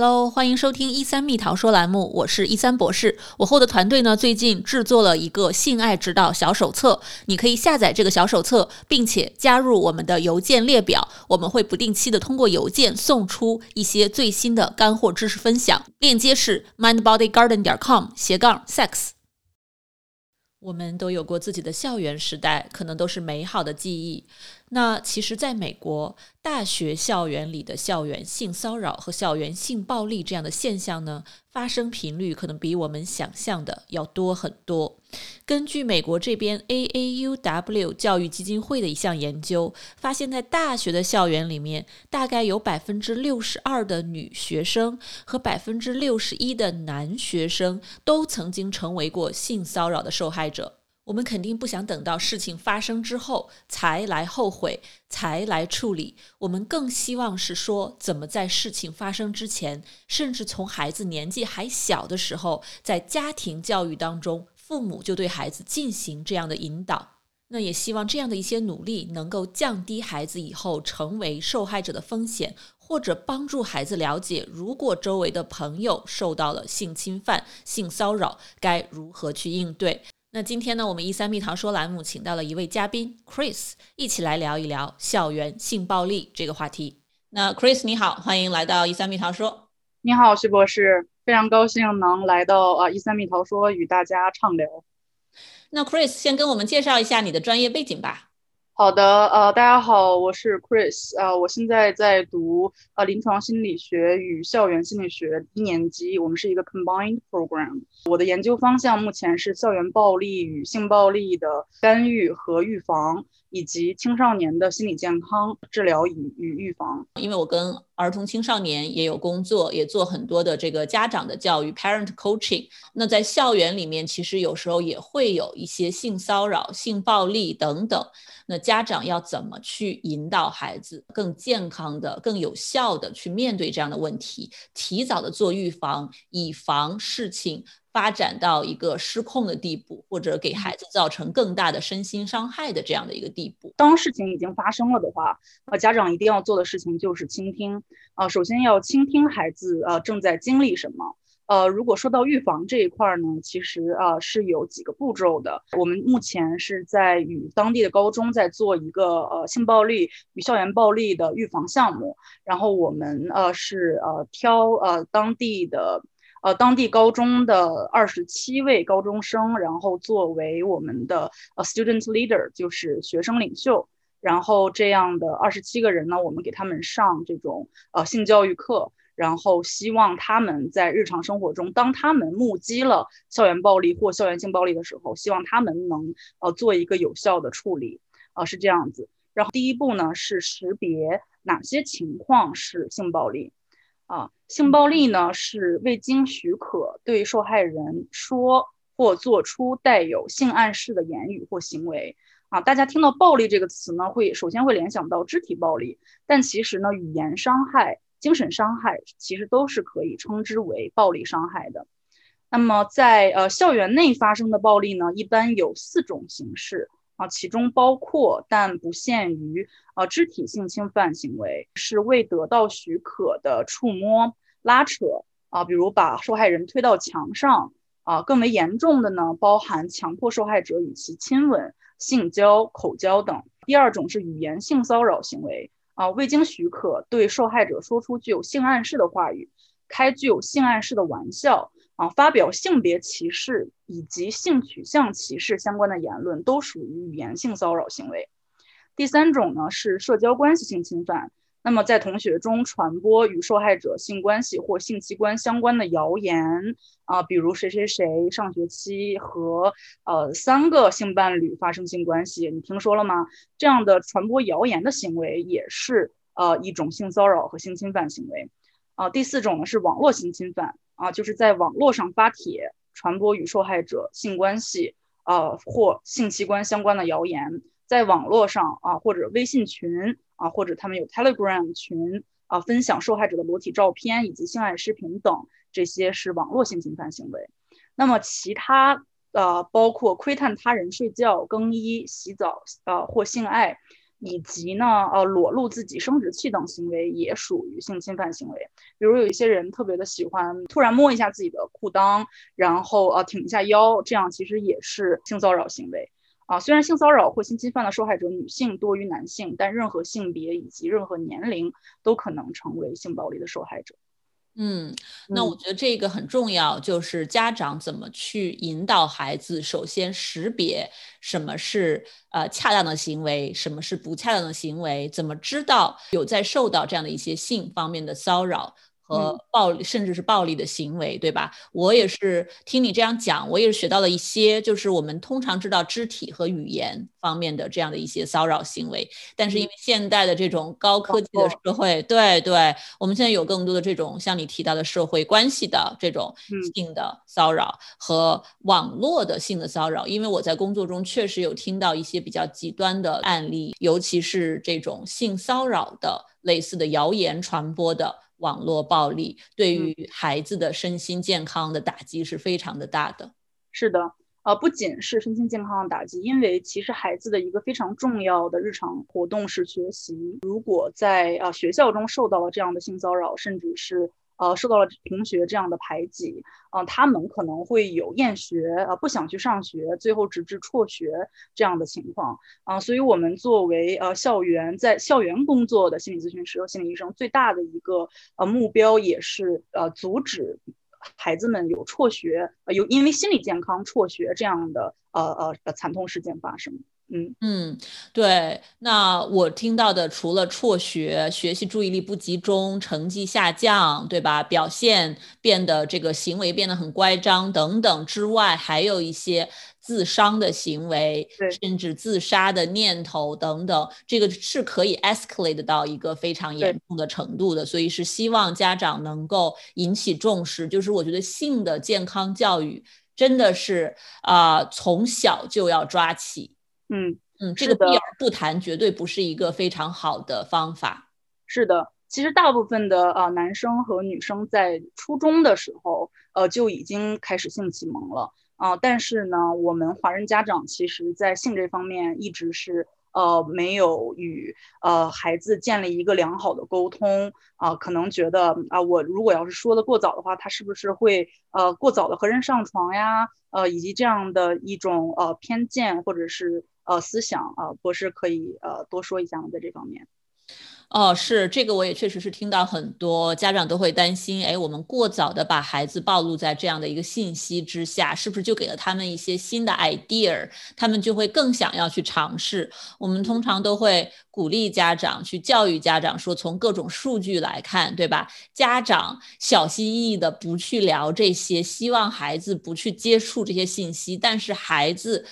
Hello，欢迎收听一三蜜桃说栏目，我是一三博士。我后的团队呢，最近制作了一个性爱指导小手册，你可以下载这个小手册，并且加入我们的邮件列表，我们会不定期的通过邮件送出一些最新的干货知识分享。链接是 mindbodygarden 点 com 斜杠 sex。我们都有过自己的校园时代，可能都是美好的记忆。那其实，在美国大学校园里的校园性骚扰和校园性暴力这样的现象呢，发生频率可能比我们想象的要多很多。根据美国这边 AAUW 教育基金会的一项研究，发现，在大学的校园里面，大概有百分之六十二的女学生和百分之六十一的男学生都曾经成为过性骚扰的受害者。我们肯定不想等到事情发生之后才来后悔，才来处理。我们更希望是说，怎么在事情发生之前，甚至从孩子年纪还小的时候，在家庭教育当中，父母就对孩子进行这样的引导。那也希望这样的一些努力能够降低孩子以后成为受害者的风险，或者帮助孩子了解，如果周围的朋友受到了性侵犯、性骚扰，该如何去应对。那今天呢，我们一三蜜桃说栏目请到了一位嘉宾 Chris，一起来聊一聊校园性暴力这个话题。那 Chris 你好，欢迎来到一三蜜桃说。你好，徐博士，非常高兴能来到啊一三蜜桃说与大家畅聊。那 Chris 先跟我们介绍一下你的专业背景吧。好的，呃，大家好，我是 Chris，呃，我现在在读呃临床心理学与校园心理学一年级，我们是一个 combined program。我的研究方向目前是校园暴力与性暴力的干预和预防，以及青少年的心理健康治疗与与预防。因为我跟儿童青少年也有工作，也做很多的这个家长的教育 parent coaching。那在校园里面，其实有时候也会有一些性骚扰、性暴力等等。那家长要怎么去引导孩子更健康的、更有效的去面对这样的问题，提早的做预防，以防事情发展到一个失控的地步，或者给孩子造成更大的身心伤害的这样的一个地步。当事情已经发生了的话，呃，家长一定要做的事情就是倾听啊，首先要倾听孩子呃正在经历什么。呃，如果说到预防这一块呢，其实啊是有几个步骤的。我们目前是在与当地的高中在做一个呃性暴力与校园暴力的预防项目，然后我们呃是呃挑呃当地的呃当地高中的二十七位高中生，然后作为我们的呃 student leader，就是学生领袖，然后这样的二十七个人呢，我们给他们上这种呃性教育课。然后希望他们在日常生活中，当他们目击了校园暴力或校园性暴力的时候，希望他们能呃做一个有效的处理，啊是这样子。然后第一步呢是识别哪些情况是性暴力，啊性暴力呢是未经许可对受害人说或做出带有性暗示的言语或行为，啊大家听到暴力这个词呢，会首先会联想到肢体暴力，但其实呢语言伤害。精神伤害其实都是可以称之为暴力伤害的。那么在呃校园内发生的暴力呢，一般有四种形式啊，其中包括但不限于呃肢体性侵犯行为，是未得到许可的触摸、拉扯啊，比如把受害人推到墙上啊。更为严重的呢，包含强迫受害者与其亲吻、性交、口交等。第二种是语言性骚扰行为。啊，未经许可对受害者说出具有性暗示的话语，开具有性暗示的玩笑，啊，发表性别歧视以及性取向歧视相关的言论，都属于语言性骚扰行为。第三种呢是社交关系性侵犯。那么，在同学中传播与受害者性关系或性器官相关的谣言啊，比如谁谁谁上学期和呃三个性伴侣发生性关系，你听说了吗？这样的传播谣言的行为也是呃一种性骚扰和性侵犯行为啊。第四种呢是网络性侵犯啊，就是在网络上发帖传播与受害者性关系啊或性器官相关的谣言，在网络上啊或者微信群。啊，或者他们有 Telegram 群啊，分享受害者的裸体照片以及性爱视频等，这些是网络性侵犯行为。那么其他呃，包括窥探他人睡觉、更衣、洗澡呃或性爱，以及呢，呃，裸露自己生殖器等行为也属于性侵犯行为。比如有一些人特别的喜欢突然摸一下自己的裤裆，然后呃挺一下腰，这样其实也是性骚扰行为。啊，虽然性骚扰或性侵犯的受害者女性多于男性，但任何性别以及任何年龄都可能成为性暴力的受害者。嗯，那我觉得这个很重要，就是家长怎么去引导孩子，首先识别什么是呃恰当的行为，什么是不恰当的行为，怎么知道有在受到这样的一些性方面的骚扰。和暴力，甚至是暴力的行为，对吧？我也是听你这样讲，我也是学到了一些，就是我们通常知道肢体和语言方面的这样的一些骚扰行为，但是因为现代的这种高科技的社会，对对，我们现在有更多的这种像你提到的社会关系的这种性的骚扰和网络的性的骚扰，因为我在工作中确实有听到一些比较极端的案例，尤其是这种性骚扰的类似的谣言传播的。网络暴力对于孩子的身心健康的打击是非常的大的。是的，呃，不仅是身心健康的打击，因为其实孩子的一个非常重要的日常活动是学习。如果在呃学校中受到了这样的性骚扰，甚至是呃，受到了同学这样的排挤，嗯，他们可能会有厌学，呃，不想去上学，最后直至辍学这样的情况，啊，所以我们作为呃校园在校园工作的心理咨询师和心理医生，最大的一个呃目标也是呃阻止孩子们有辍学，呃有因为心理健康辍学这样的呃呃呃惨痛事件发生。嗯嗯，对。那我听到的，除了辍学、学习注意力不集中、成绩下降，对吧？表现变得这个行为变得很乖张等等之外，还有一些自伤的行为，甚至自杀的念头等等。这个是可以 escalate 到一个非常严重的程度的。所以是希望家长能够引起重视。就是我觉得性的健康教育真的是啊，从小就要抓起。嗯嗯，这个避而不谈绝对不是一个非常好的方法。是的，其实大部分的呃男生和女生在初中的时候，呃就已经开始性启蒙了啊。但是呢，我们华人家长其实在性这方面一直是。呃，没有与呃孩子建立一个良好的沟通啊，可能觉得啊，我如果要是说的过早的话，他是不是会呃过早的和人上床呀？呃，以及这样的一种呃偏见或者是呃思想啊，博士可以呃多说一下吗？在这方面。哦，是这个，我也确实是听到很多家长都会担心，哎，我们过早的把孩子暴露在这样的一个信息之下，是不是就给了他们一些新的 idea，他们就会更想要去尝试？我们通常都会鼓励家长去教育家长说，从各种数据来看，对吧？家长小心翼翼的不去聊这些，希望孩子不去接触这些信息，但是孩子。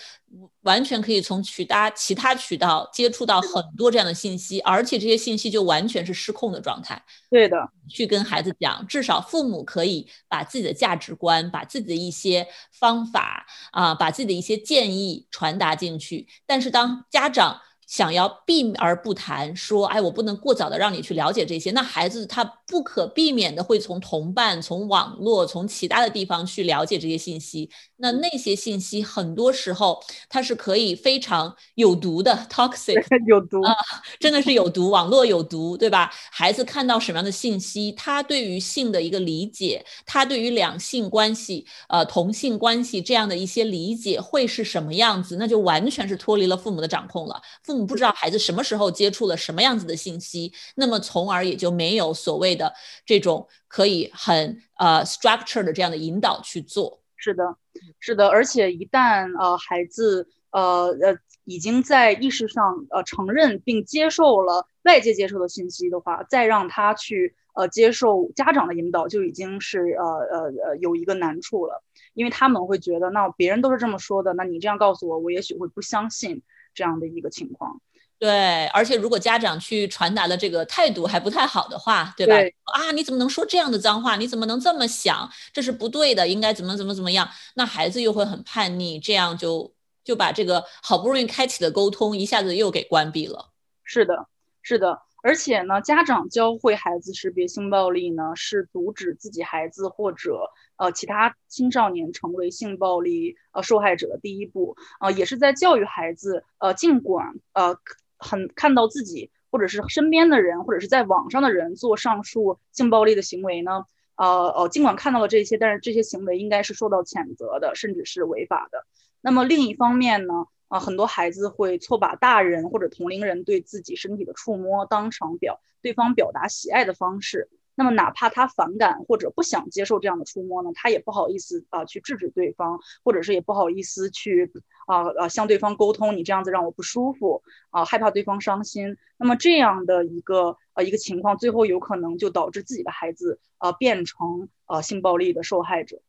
完全可以从渠他其他渠道接触到很多这样的信息，而且这些信息就完全是失控的状态。对的，去跟孩子讲，至少父母可以把自己的价值观、把自己的一些方法啊，把自己的一些建议传达进去。但是当家长，想要避而不谈，说，哎，我不能过早的让你去了解这些。那孩子他不可避免的会从同伴、从网络、从其他的地方去了解这些信息。那那些信息很多时候它是可以非常有毒的，toxic，有毒啊，真的是有毒，网络有毒，对吧？孩子看到什么样的信息，他对于性的一个理解，他对于两性关系、呃同性关系这样的一些理解会是什么样子，那就完全是脱离了父母的掌控了。父不知道孩子什么时候接触了什么样子的信息，那么从而也就没有所谓的这种可以很呃 structure 的这样的引导去做。是的，是的，而且一旦呃孩子呃呃已经在意识上呃承认并接受了外界接受的信息的话，再让他去呃接受家长的引导，就已经是呃呃呃有一个难处了，因为他们会觉得那别人都是这么说的，那你这样告诉我，我也许会不相信。这样的一个情况，对，而且如果家长去传达的这个态度还不太好的话，对吧？啊，你怎么能说这样的脏话？你怎么能这么想？这是不对的，应该怎么怎么怎么样？那孩子又会很叛逆，这样就就把这个好不容易开启的沟通一下子又给关闭了。是的，是的。而且呢，家长教会孩子识别性暴力呢，是阻止自己孩子或者呃其他青少年成为性暴力呃受害者的第一步，呃，也是在教育孩子，呃，尽管呃很看到自己或者是身边的人或者是在网上的人做上述性暴力的行为呢？呃呃，尽管看到了这些，但是这些行为应该是受到谴责的，甚至是违法的。那么另一方面呢？啊，很多孩子会错把大人或者同龄人对自己身体的触摸当成表对方表达喜爱的方式。那么哪怕他反感或者不想接受这样的触摸呢，他也不好意思啊去制止对方，或者是也不好意思去啊啊向对方沟通，你这样子让我不舒服啊，害怕对方伤心。那么这样的一个呃一个情况，最后有可能就导致自己的孩子呃变成呃性暴力的受害者。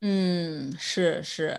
嗯，是是。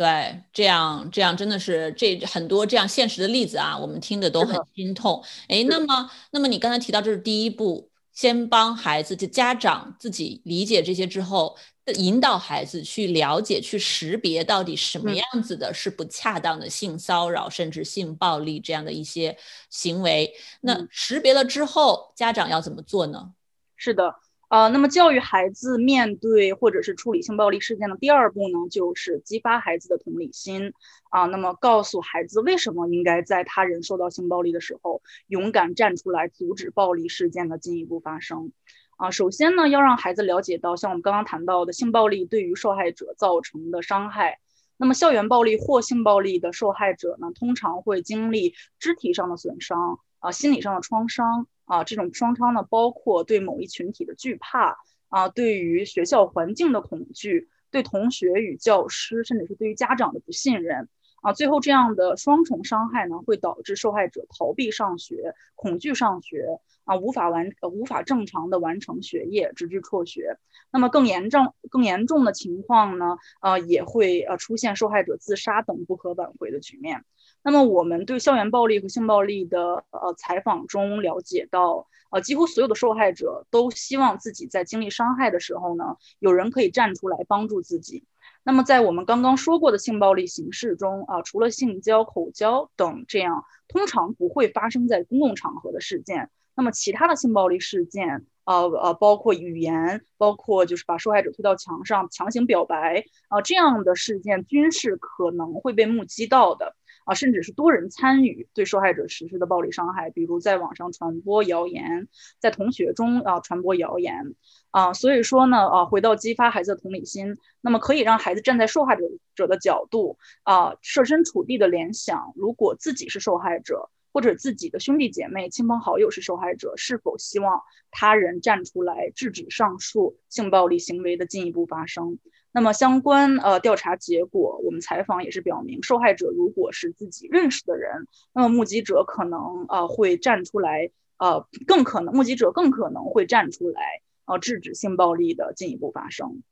对，这样这样真的是这很多这样现实的例子啊，我们听的都很心痛。哎，那么那么你刚才提到这是第一步，先帮孩子就家长自己理解这些之后，引导孩子去了解、去识别到底什么样子的是不恰当的性骚扰，甚至性暴力这样的一些行为。那识别了之后，家长要怎么做呢？是的。呃，那么教育孩子面对或者是处理性暴力事件的第二步呢，就是激发孩子的同理心啊。那么告诉孩子为什么应该在他人受到性暴力的时候勇敢站出来，阻止暴力事件的进一步发生啊。首先呢，要让孩子了解到，像我们刚刚谈到的性暴力对于受害者造成的伤害。那么校园暴力或性暴力的受害者呢，通常会经历肢体上的损伤啊，心理上的创伤。啊，这种创伤呢，包括对某一群体的惧怕啊，对于学校环境的恐惧，对同学与教师，甚至是对于家长的不信任啊。最后，这样的双重伤害呢，会导致受害者逃避上学，恐惧上学啊，无法完无法正常的完成学业，直至辍学。那么更严重更严重的情况呢，呃，也会呃出现受害者自杀等不可挽回的局面。那么我们对校园暴力和性暴力的呃采访中了解到，呃，几乎所有的受害者都希望自己在经历伤害的时候呢，有人可以站出来帮助自己。那么在我们刚刚说过的性暴力形式中啊，除了性交、口交等这样通常不会发生在公共场合的事件，那么其他的性暴力事件，呃呃，包括语言，包括就是把受害者推到墙上强行表白啊这样的事件，均是可能会被目击到的。啊，甚至是多人参与对受害者实施的暴力伤害，比如在网上传播谣言，在同学中啊传播谣言啊，所以说呢啊，回到激发孩子的同理心，那么可以让孩子站在受害者者的角度啊，设身处地的联想，如果自己是受害者，或者自己的兄弟姐妹、亲朋好友是受害者，是否希望他人站出来制止上述性暴力行为的进一步发生？那么相关呃调查结果，我们采访也是表明，受害者如果是自己认识的人，那么目击者可能呃会站出来，呃更可能目击者更可能会站出来，呃制止性暴力的进一步发生。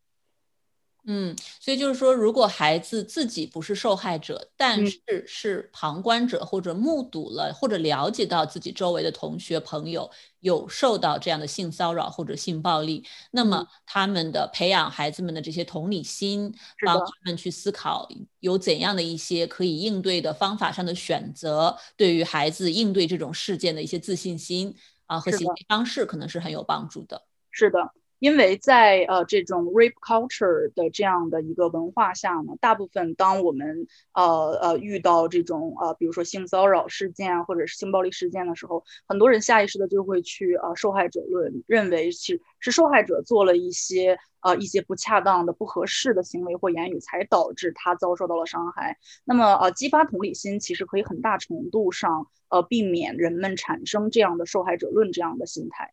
嗯，所以就是说，如果孩子自己不是受害者，但是是旁观者或者目睹了或者了解到自己周围的同学朋友有受到这样的性骚扰或者性暴力，那么他们的培养孩子们的这些同理心，帮他们去思考有怎样的一些可以应对的方法上的选择，对于孩子应对这种事件的一些自信心啊和行为方式，可能是很有帮助的。是的。因为在呃这种 rape culture 的这样的一个文化下呢，大部分当我们呃呃遇到这种呃比如说性骚扰事件啊或者是性暴力事件的时候，很多人下意识的就会去呃受害者论，认为是是受害者做了一些呃一些不恰当的、不合适的行为或言语，才导致他遭受到了伤害。那么呃激发同理心，其实可以很大程度上呃避免人们产生这样的受害者论这样的心态。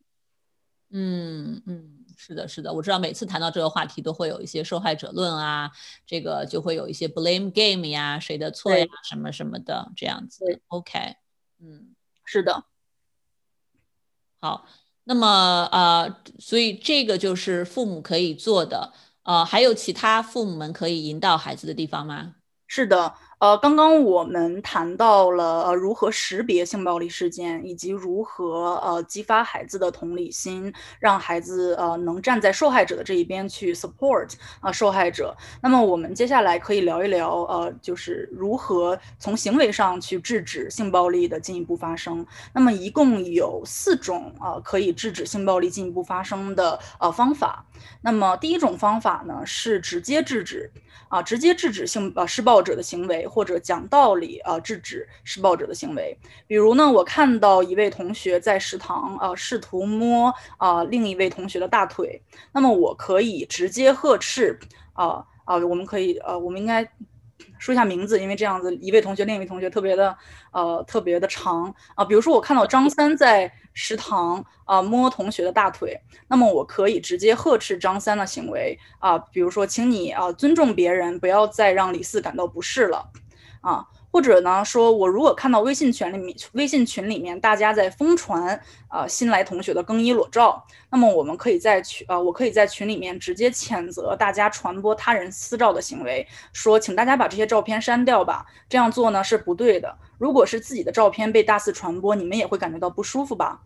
嗯嗯。是的，是的，我知道每次谈到这个话题都会有一些受害者论啊，这个就会有一些 blame game 呀，谁的错呀，什么什么的这样子。OK，嗯，是的。好，那么呃，所以这个就是父母可以做的，呃，还有其他父母们可以引导孩子的地方吗？是的。呃，刚刚我们谈到了呃如何识别性暴力事件，以及如何呃激发孩子的同理心，让孩子呃能站在受害者的这一边去 support 啊受害者。那么我们接下来可以聊一聊呃就是如何从行为上去制止性暴力的进一步发生。那么一共有四种啊可以制止性暴力进一步发生的呃方法。那么第一种方法呢是直接制止啊直接制止性呃施暴者的行为。或者讲道理啊制止施暴者的行为。比如呢，我看到一位同学在食堂啊试图摸啊另一位同学的大腿，那么我可以直接呵斥啊啊，我们可以呃，我们应该。说一下名字，因为这样子一位同学，另一位同学特别的，呃，特别的长啊。比如说，我看到张三在食堂啊摸同学的大腿，那么我可以直接呵斥张三的行为啊。比如说，请你啊尊重别人，不要再让李四感到不适了啊。或者呢，说我如果看到微信群里面，微信群里面大家在疯传啊新来同学的更衣裸照，那么我们可以在群啊，我可以在群里面直接谴责大家传播他人私照的行为，说请大家把这些照片删掉吧，这样做呢是不对的。如果是自己的照片被大肆传播，你们也会感觉到不舒服吧？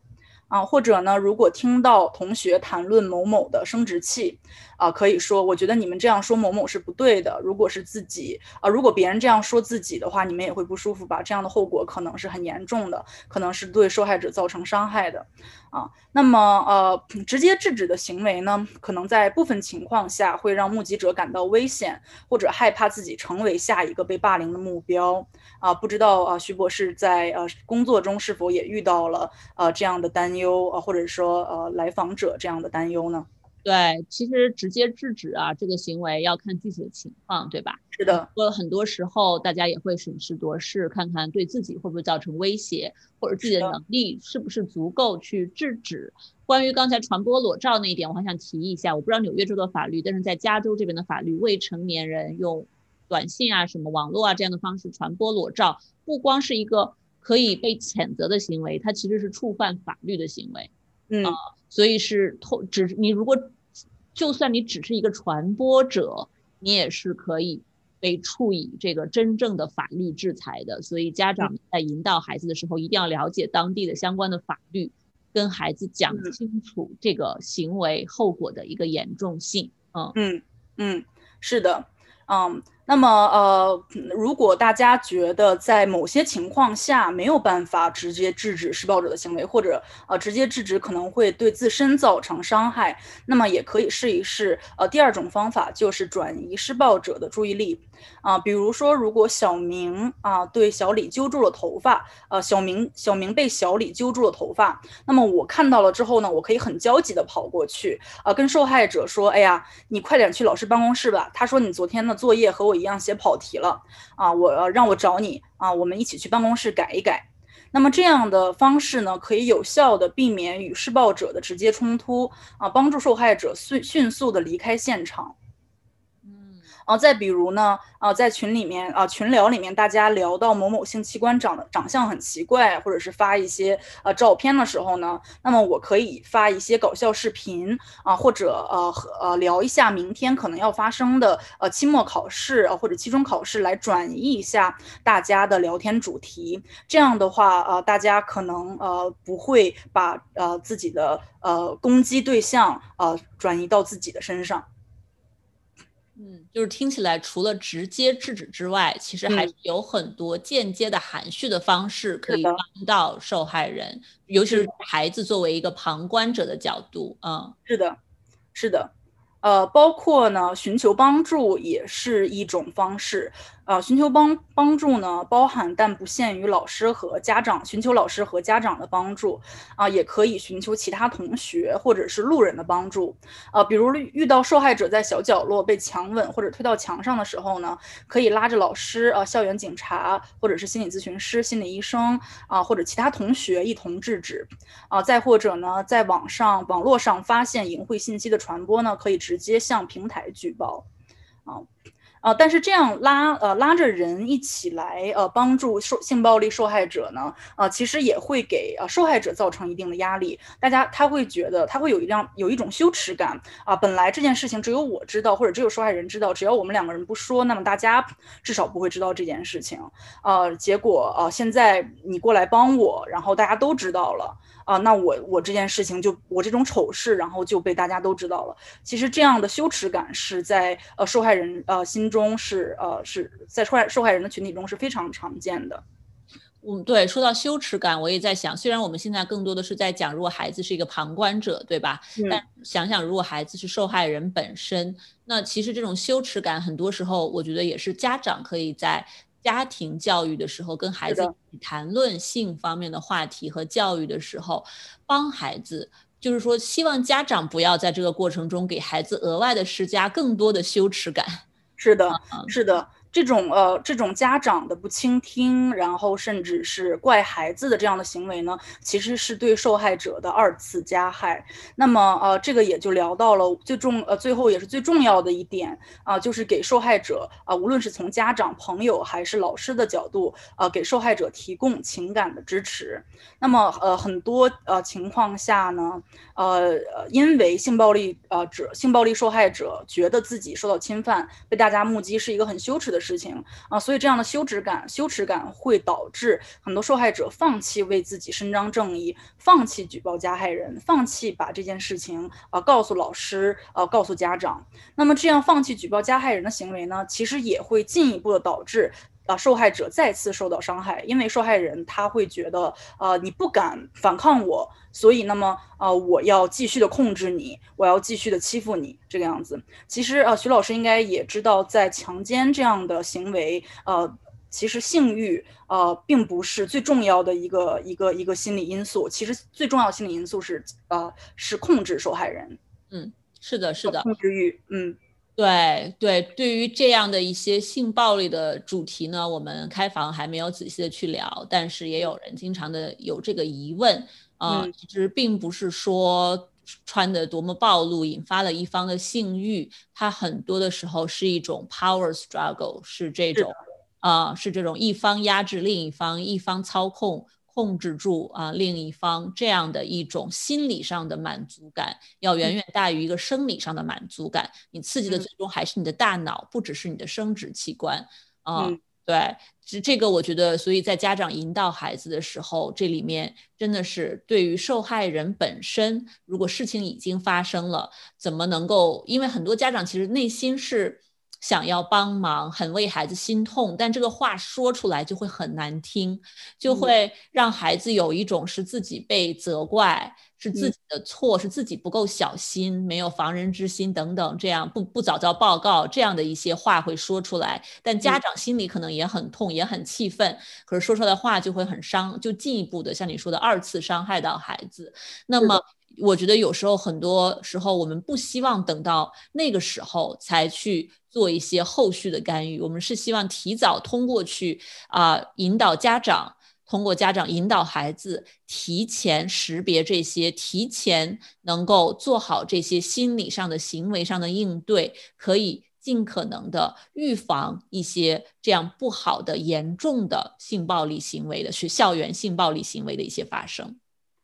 啊，或者呢，如果听到同学谈论某某的生殖器，啊，可以说，我觉得你们这样说某某是不对的。如果是自己，啊，如果别人这样说自己的话，你们也会不舒服吧？这样的后果可能是很严重的，可能是对受害者造成伤害的。啊，那么呃，直接制止的行为呢，可能在部分情况下会让目击者感到危险，或者害怕自己成为下一个被霸凌的目标。啊，不知道啊，徐博士在呃工作中是否也遇到了呃这样的担忧啊，或者说呃来访者这样的担忧呢？对，其实直接制止啊，这个行为要看具体的情况，对吧？是的。呃，很多时候大家也会审时度势，看看对自己会不会造成威胁，或者自己的能力是不是足够去制止。关于刚才传播裸照那一点，我还想提一下，我不知道纽约州的法律，但是在加州这边的法律，未成年人用。短信啊，什么网络啊这样的方式传播裸照，不光是一个可以被谴责的行为，它其实是触犯法律的行为。嗯，所以是透只你如果就算你只是一个传播者，你也是可以被处以这个真正的法律制裁的。所以家长在引导孩子的时候，一定要了解当地的相关的法律，跟孩子讲清楚这个行为后果的一个严重性。嗯嗯嗯，是的，嗯。那么，呃，如果大家觉得在某些情况下没有办法直接制止施暴者的行为，或者呃直接制止可能会对自身造成伤害，那么也可以试一试。呃，第二种方法就是转移施暴者的注意力。啊，比如说，如果小明啊对小李揪住了头发，呃，小明小明被小李揪住了头发，那么我看到了之后呢，我可以很焦急的跑过去，啊，跟受害者说，哎呀，你快点去老师办公室吧。他说你昨天的作业和我。一样写跑题了啊！我让我找你啊，我们一起去办公室改一改。那么这样的方式呢，可以有效的避免与施暴者的直接冲突啊，帮助受害者迅迅速的离开现场。啊，再比如呢，啊，在群里面啊，群聊里面，大家聊到某某性器官长得长相很奇怪，或者是发一些呃照片的时候呢，那么我可以发一些搞笑视频啊，或者呃和呃聊一下明天可能要发生的呃期末考试啊或者期中考试，来转移一下大家的聊天主题。这样的话，呃，大家可能呃不会把呃自己的呃攻击对象啊转移到自己的身上。嗯，就是听起来除了直接制止之外，其实还是有很多间接的含蓄的方式可以帮到受害人，尤其是孩子作为一个旁观者的角度。嗯，是的，是的，呃，包括呢，寻求帮助也是一种方式。啊，寻求帮帮助呢，包含但不限于老师和家长，寻求老师和家长的帮助啊，也可以寻求其他同学或者是路人的帮助啊。比如遇到受害者在小角落被强吻或者推到墙上的时候呢，可以拉着老师啊、校园警察或者是心理咨询师、心理医生啊，或者其他同学一同制止啊。再或者呢，在网上网络上发现淫秽信息的传播呢，可以直接向平台举报啊。啊，但是这样拉呃拉着人一起来呃帮助受性暴力受害者呢，呃其实也会给呃受害者造成一定的压力。大家他会觉得他会有一样有一种羞耻感啊，本来这件事情只有我知道或者只有受害人知道，只要我们两个人不说，那么大家至少不会知道这件事情。呃，结果呃现在你过来帮我，然后大家都知道了。啊，那我我这件事情就我这种丑事，然后就被大家都知道了。其实这样的羞耻感是在呃受害人呃心中是呃是在受害受害人的群体中是非常常见的。嗯，对，说到羞耻感，我也在想，虽然我们现在更多的是在讲，如果孩子是一个旁观者，对吧？嗯但想想如果孩子是受害人本身，那其实这种羞耻感很多时候，我觉得也是家长可以在。家庭教育的时候，跟孩子谈论性方面的话题和教育的时候，帮孩子，就是说，希望家长不要在这个过程中给孩子额外的施加更多的羞耻感。是的，是的。这种呃，这种家长的不倾听，然后甚至是怪孩子的这样的行为呢，其实是对受害者的二次加害。那么呃，这个也就聊到了最重呃，最后也是最重要的一点啊，就是给受害者啊，无论是从家长、朋友还是老师的角度啊，给受害者提供情感的支持。那么呃，很多呃情况下呢，呃，因为性暴力呃者、性暴力受害者觉得自己受到侵犯，被大家目击是一个很羞耻的。事情啊，所以这样的羞耻感、羞耻感会导致很多受害者放弃为自己伸张正义，放弃举报加害人，放弃把这件事情啊告诉老师，啊告诉家长。那么这样放弃举报加害人的行为呢，其实也会进一步的导致。啊，受害者再次受到伤害，因为受害人他会觉得，呃，你不敢反抗我，所以那么，呃，我要继续的控制你，我要继续的欺负你，这个样子。其实，呃，徐老师应该也知道，在强奸这样的行为，呃，其实性欲，呃，并不是最重要的一个一个一个心理因素，其实最重要的心理因素是，呃，是控制受害人。嗯，是的，是的，控制欲，嗯。对对，对于这样的一些性暴力的主题呢，我们开房还没有仔细的去聊，但是也有人经常的有这个疑问啊，其实并不是说穿的多么暴露引发了一方的性欲，它很多的时候是一种 power struggle，是这种啊，是这种一方压制另一方，一方操控。控制住啊，另一方这样的一种心理上的满足感，要远远大于一个生理上的满足感。你刺激的最终还是你的大脑，不只是你的生殖器官啊。对，这这个我觉得，所以在家长引导孩子的时候，这里面真的是对于受害人本身，如果事情已经发生了，怎么能够？因为很多家长其实内心是。想要帮忙，很为孩子心痛，但这个话说出来就会很难听，就会让孩子有一种是自己被责怪，是自己的错，是自己不够小心，没有防人之心等等，这样不不早早报告这样的一些话会说出来，但家长心里可能也很痛，也很气愤，可是说出来的话就会很伤，就进一步的像你说的二次伤害到孩子，那么。我觉得有时候很多时候我们不希望等到那个时候才去做一些后续的干预，我们是希望提早通过去啊引导家长，通过家长引导孩子，提前识别这些，提前能够做好这些心理上的行为上的应对，可以尽可能的预防一些这样不好的严重的性暴力行为的，是校园性暴力行为的一些发生。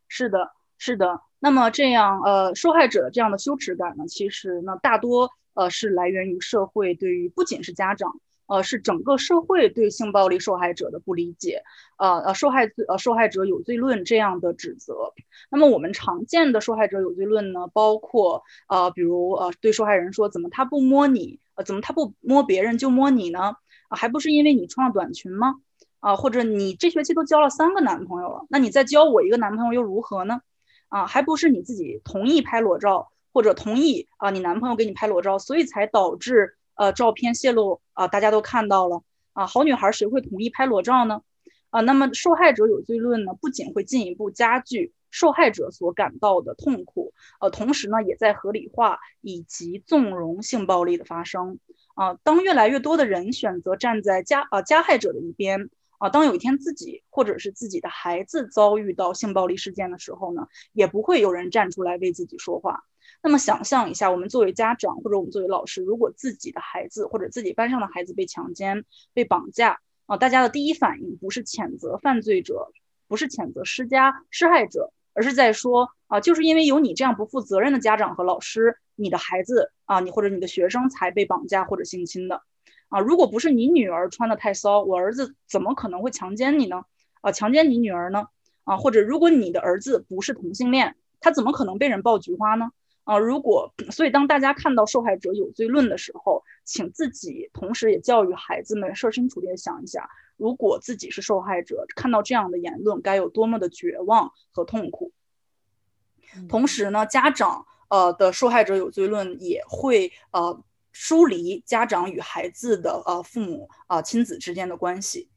是的，是的。那么这样，呃，受害者这样的羞耻感呢，其实呢，大多呃是来源于社会对于不仅是家长，呃，是整个社会对性暴力受害者的不理解，呃呃，受害呃受害者有罪论这样的指责。那么我们常见的受害者有罪论呢，包括呃，比如呃，对受害人说，怎么他不摸你，呃，怎么他不摸别人就摸你呢？还不是因为你穿了短裙吗？啊，或者你这学期都交了三个男朋友了，那你再交我一个男朋友又如何呢？啊，还不是你自己同意拍裸照，或者同意啊，你男朋友给你拍裸照，所以才导致呃照片泄露啊，大家都看到了啊。好女孩谁会同意拍裸照呢？啊，那么受害者有罪论呢，不仅会进一步加剧受害者所感到的痛苦，呃，同时呢，也在合理化以及纵容性暴力的发生。啊，当越来越多的人选择站在加啊加害者的一边。啊，当有一天自己或者是自己的孩子遭遇到性暴力事件的时候呢，也不会有人站出来为自己说话。那么想象一下，我们作为家长或者我们作为老师，如果自己的孩子或者自己班上的孩子被强奸、被绑架啊，大家的第一反应不是谴责犯罪者，不是谴责施加施害者，而是在说啊，就是因为有你这样不负责任的家长和老师，你的孩子啊，你或者你的学生才被绑架或者性侵的。啊，如果不是你女儿穿的太骚，我儿子怎么可能会强奸你呢？啊，强奸你女儿呢？啊，或者如果你的儿子不是同性恋，他怎么可能被人爆菊花呢？啊，如果所以当大家看到受害者有罪论的时候，请自己同时也教育孩子们设身处地的想一下，如果自己是受害者，看到这样的言论该有多么的绝望和痛苦。同时呢，家长呃的受害者有罪论也会呃。疏离家长与孩子的呃父母啊亲子之间的关系。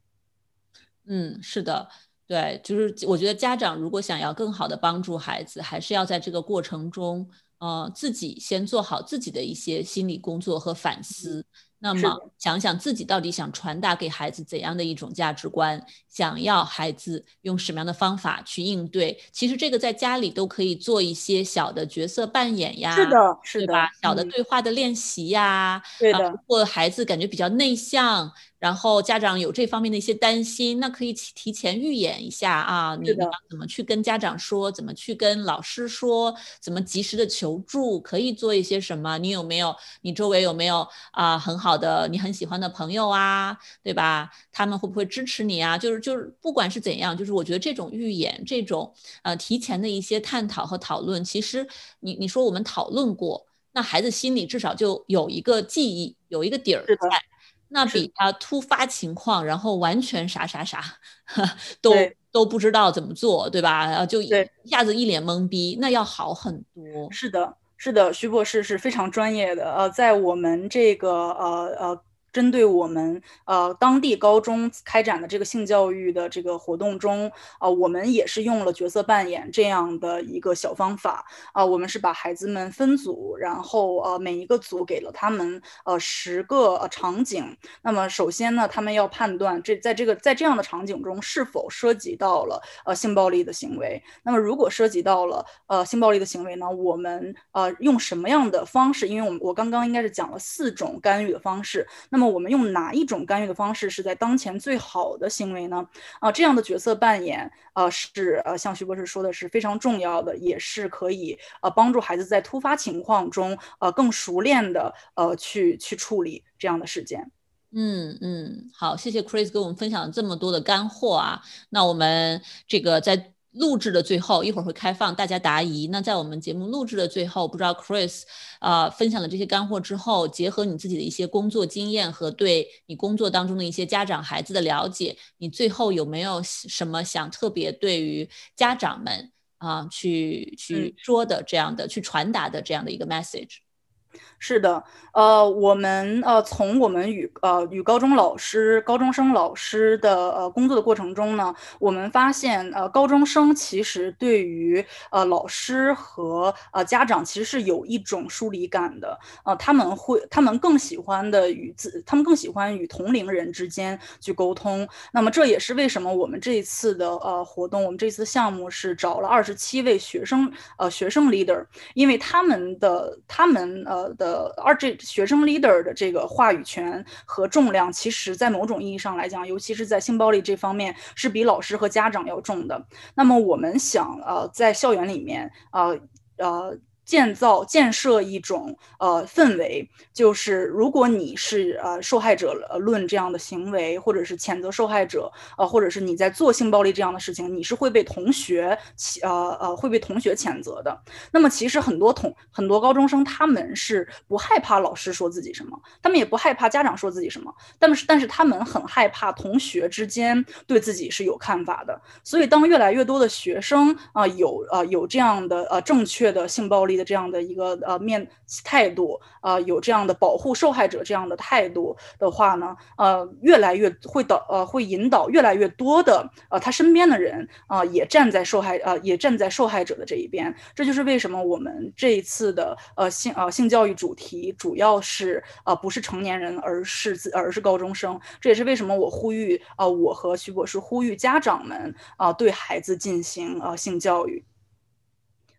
嗯，是的，对，就是我觉得家长如果想要更好的帮助孩子，还是要在这个过程中，呃，自己先做好自己的一些心理工作和反思。那么想想自己到底想传达给孩子怎样的一种价值观，想要孩子用什么样的方法去应对？其实这个在家里都可以做一些小的角色扮演呀，是的，是的，小的对话的练习呀，对的。或孩子感觉比较内向。然后家长有这方面的一些担心，那可以提前预演一下啊，你怎么去跟家长说，怎么去跟老师说，怎么及时的求助，可以做一些什么？你有没有？你周围有没有啊很好的你很喜欢的朋友啊，对吧？他们会不会支持你啊？就是就是不管是怎样，就是我觉得这种预演，这种呃提前的一些探讨和讨论，其实你你说我们讨论过，那孩子心里至少就有一个记忆，有一个底儿在。那比他突发情况，然后完全啥啥啥，都都不知道怎么做，对吧？然后就一下子一脸懵逼，那要好很多。是的，是的，徐博士是非常专业的。呃，在我们这个呃呃。针对我们呃当地高中开展的这个性教育的这个活动中，啊，我们也是用了角色扮演这样的一个小方法啊，我们是把孩子们分组，然后呃每一个组给了他们呃十个场景。那么首先呢，他们要判断这在这个在这样的场景中是否涉及到了呃性暴力的行为。那么如果涉及到了呃性暴力的行为呢，我们呃用什么样的方式？因为我们我刚刚应该是讲了四种干预的方式。那那么我们用哪一种干预的方式是在当前最好的行为呢？啊，这样的角色扮演啊，是呃，像徐博士说的是非常重要的，也是可以呃帮助孩子在突发情况中呃更熟练的呃去去处理这样的事件。嗯嗯，好，谢谢 Chris 给我们分享这么多的干货啊。那我们这个在。录制的最后一会儿会开放大家答疑。那在我们节目录制的最后，不知道 Chris 啊分享了这些干货之后，结合你自己的一些工作经验和对你工作当中的一些家长孩子的了解，你最后有没有什么想特别对于家长们啊去去说的这样的去传达的这样的一个 message？是的，呃，我们呃从我们与呃与高中老师、高中生老师的呃工作的过程中呢，我们发现呃高中生其实对于呃老师和呃家长其实是有一种疏离感的，呃他们会他们更喜欢的与自他们更喜欢与同龄人之间去沟通。那么这也是为什么我们这一次的呃活动，我们这次项目是找了二十七位学生呃学生 leader，因为他们的他们呃的。呃，而这学生 leader 的这个话语权和重量，其实在某种意义上来讲，尤其是在性暴力这方面，是比老师和家长要重的。那么，我们想，呃，在校园里面，呃，呃。建造建设一种呃氛围，就是如果你是呃受害者论这样的行为，或者是谴责受害者，呃，或者是你在做性暴力这样的事情，你是会被同学呃呃会被同学谴责的。那么其实很多同很多高中生他们是不害怕老师说自己什么，他们也不害怕家长说自己什么，但是但是他们很害怕同学之间对自己是有看法的。所以当越来越多的学生啊有呃有这样的呃正确的性暴力。的这样的一个呃面态度啊，有这样的保护受害者这样的态度的话呢，呃，越来越会导呃会引导越来越多的呃他身边的人啊也站在受害呃也站在受害者的这一边。这就是为什么我们这一次的呃性呃性教育主题主要是呃不是成年人，而是自而是高中生。这也是为什么我呼吁啊我和徐博士呼吁家长们啊对孩子进行呃性教育。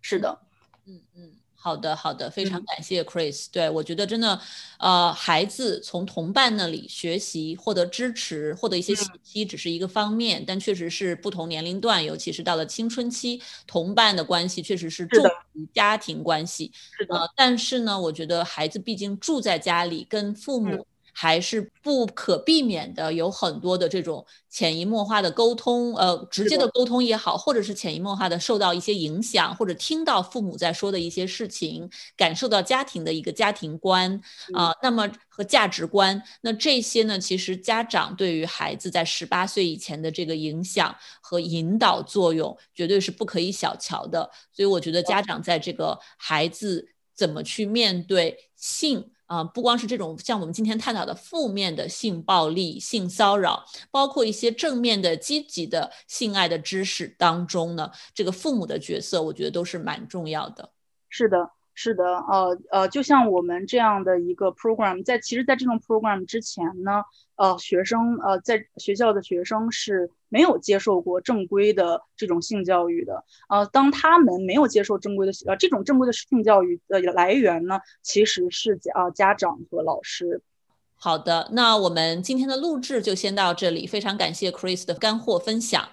是的。嗯嗯，好的好的，非常感谢 Chris。对我觉得真的，呃，孩子从同伴那里学习、获得支持、获得一些信息，只是一个方面，但确实是不同年龄段，尤其是到了青春期，同伴的关系确实是重于家庭关系。是的，但是呢，我觉得孩子毕竟住在家里，跟父母。还是不可避免的，有很多的这种潜移默化的沟通，呃，直接的沟通也好，或者是潜移默化的受到一些影响，或者听到父母在说的一些事情，感受到家庭的一个家庭观啊，那么和价值观，那这些呢，其实家长对于孩子在十八岁以前的这个影响和引导作用，绝对是不可以小瞧的。所以我觉得家长在这个孩子怎么去面对性。啊，不光是这种像我们今天探讨的负面的性暴力、性骚扰，包括一些正面的、积极的性爱的知识当中呢，这个父母的角色，我觉得都是蛮重要的。是的。是的，呃呃，就像我们这样的一个 program，在其实，在这种 program 之前呢，呃，学生呃，在学校的学生是没有接受过正规的这种性教育的，呃，当他们没有接受正规的呃这种正规的性教育的来源呢，其实是家啊家长和老师。好的，那我们今天的录制就先到这里，非常感谢 Chris 的干货分享。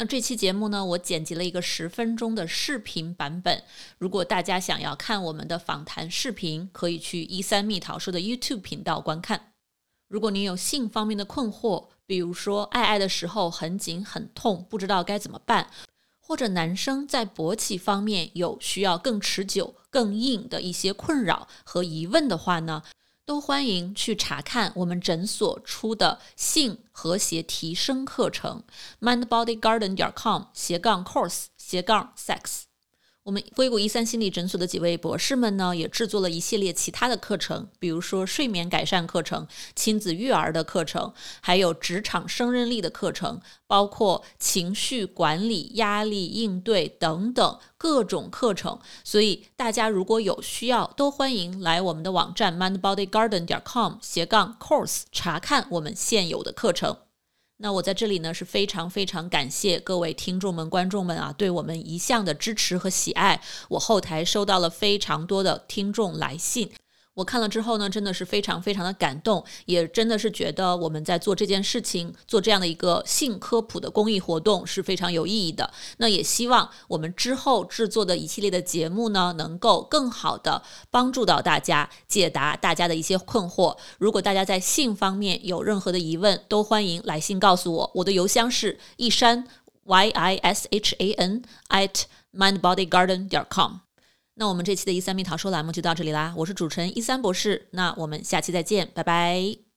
那这期节目呢，我剪辑了一个十分钟的视频版本。如果大家想要看我们的访谈视频，可以去一三蜜桃说的 YouTube 频道观看。如果您有性方面的困惑，比如说爱爱的时候很紧很痛，不知道该怎么办，或者男生在勃起方面有需要更持久、更硬的一些困扰和疑问的话呢？都欢迎去查看我们诊所出的性和谐提升课程，mindbodygarden 点 com 斜杠 course 斜杠 sex。我们硅谷一三心理诊所的几位博士们呢，也制作了一系列其他的课程，比如说睡眠改善课程、亲子育儿的课程，还有职场胜任力的课程，包括情绪管理、压力应对等等各种课程。所以大家如果有需要，都欢迎来我们的网站 mindbodygarden 点 com 斜杠 course 查看我们现有的课程。那我在这里呢是非常非常感谢各位听众们、观众们啊，对我们一向的支持和喜爱。我后台收到了非常多的听众来信。我看了之后呢，真的是非常非常的感动，也真的是觉得我们在做这件事情，做这样的一个性科普的公益活动是非常有意义的。那也希望我们之后制作的一系列的节目呢，能够更好的帮助到大家，解答大家的一些困惑。如果大家在性方面有任何的疑问，都欢迎来信告诉我。我的邮箱是一山 y i s h a n at mindbodygarden 点 com。那我们这期的一三蜜桃说栏目就到这里啦，我是主持人一三博士，那我们下期再见，拜拜。